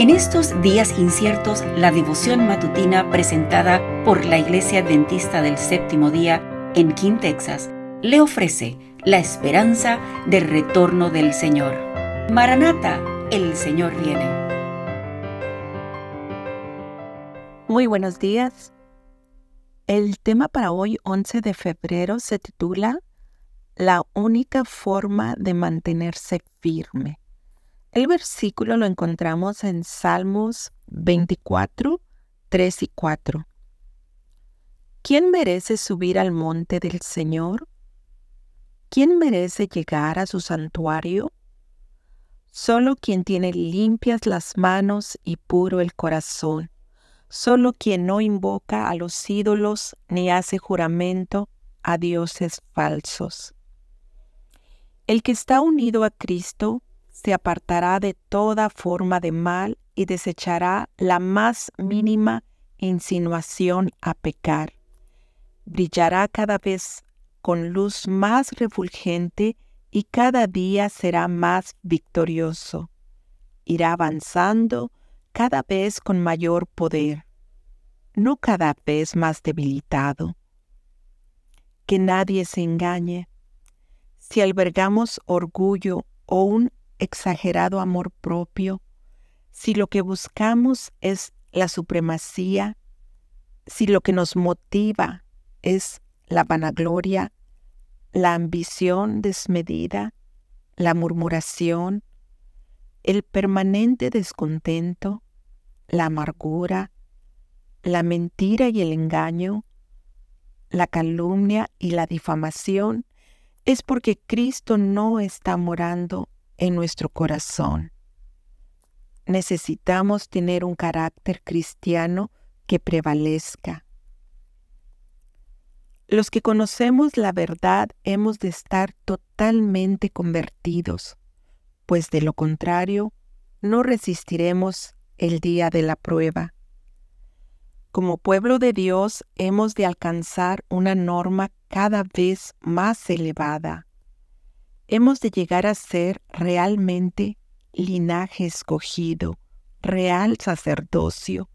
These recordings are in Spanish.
En estos días inciertos, la devoción matutina presentada por la Iglesia Adventista del Séptimo Día en King, Texas, le ofrece la esperanza del retorno del Señor. Maranata, el Señor viene. Muy buenos días. El tema para hoy, 11 de febrero, se titula La única forma de mantenerse firme. El versículo lo encontramos en Salmos 24, 3 y 4. ¿Quién merece subir al monte del Señor? ¿Quién merece llegar a su santuario? Solo quien tiene limpias las manos y puro el corazón, solo quien no invoca a los ídolos ni hace juramento a dioses falsos. El que está unido a Cristo se apartará de toda forma de mal y desechará la más mínima insinuación a pecar. Brillará cada vez con luz más refulgente y cada día será más victorioso. Irá avanzando cada vez con mayor poder, no cada vez más debilitado. Que nadie se engañe. Si albergamos orgullo o un exagerado amor propio, si lo que buscamos es la supremacía, si lo que nos motiva es la vanagloria, la ambición desmedida, la murmuración, el permanente descontento, la amargura, la mentira y el engaño, la calumnia y la difamación, es porque Cristo no está morando en nuestro corazón. Necesitamos tener un carácter cristiano que prevalezca. Los que conocemos la verdad hemos de estar totalmente convertidos, pues de lo contrario no resistiremos el día de la prueba. Como pueblo de Dios hemos de alcanzar una norma cada vez más elevada hemos de llegar a ser realmente linaje escogido, real sacerdocio,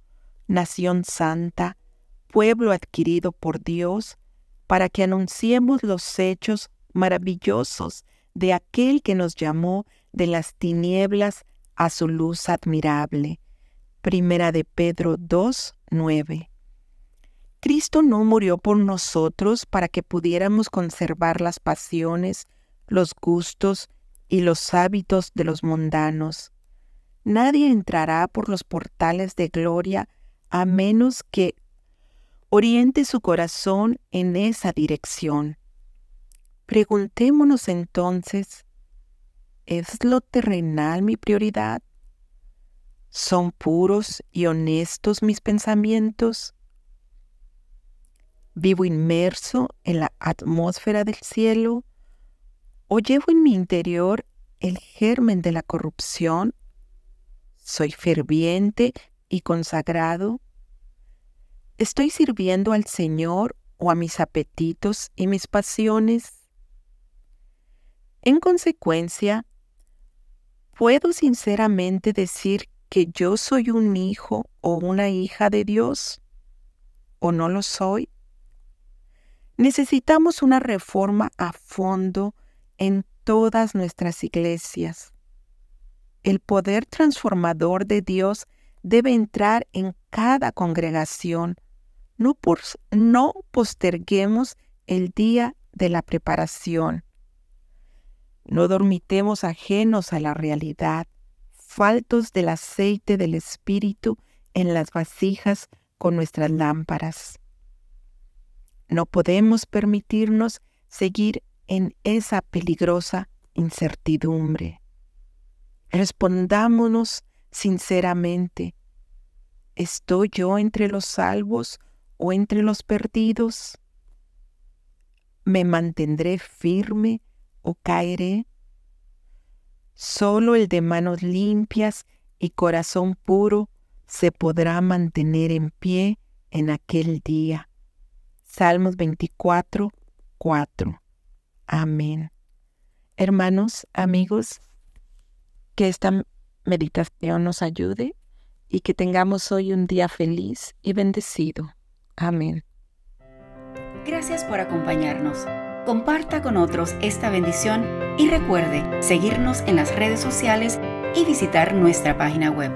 nación santa, pueblo adquirido por Dios, para que anunciemos los hechos maravillosos de aquel que nos llamó de las tinieblas a su luz admirable. Primera de Pedro 2, 9. Cristo no murió por nosotros para que pudiéramos conservar las pasiones los gustos y los hábitos de los mundanos. Nadie entrará por los portales de gloria a menos que oriente su corazón en esa dirección. Preguntémonos entonces, ¿es lo terrenal mi prioridad? ¿Son puros y honestos mis pensamientos? ¿Vivo inmerso en la atmósfera del cielo? ¿O llevo en mi interior el germen de la corrupción? ¿Soy ferviente y consagrado? ¿Estoy sirviendo al Señor o a mis apetitos y mis pasiones? En consecuencia, ¿puedo sinceramente decir que yo soy un hijo o una hija de Dios? ¿O no lo soy? Necesitamos una reforma a fondo en todas nuestras iglesias. El poder transformador de Dios debe entrar en cada congregación. No, no posterguemos el día de la preparación. No dormitemos ajenos a la realidad, faltos del aceite del Espíritu en las vasijas con nuestras lámparas. No podemos permitirnos seguir en esa peligrosa incertidumbre. Respondámonos sinceramente, ¿estoy yo entre los salvos o entre los perdidos? ¿Me mantendré firme o caeré? Solo el de manos limpias y corazón puro se podrá mantener en pie en aquel día. Salmos 24, 4. Amén. Hermanos, amigos, que esta meditación nos ayude y que tengamos hoy un día feliz y bendecido. Amén. Gracias por acompañarnos. Comparta con otros esta bendición y recuerde seguirnos en las redes sociales y visitar nuestra página web.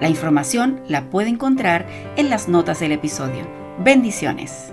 La información la puede encontrar en las notas del episodio. Bendiciones.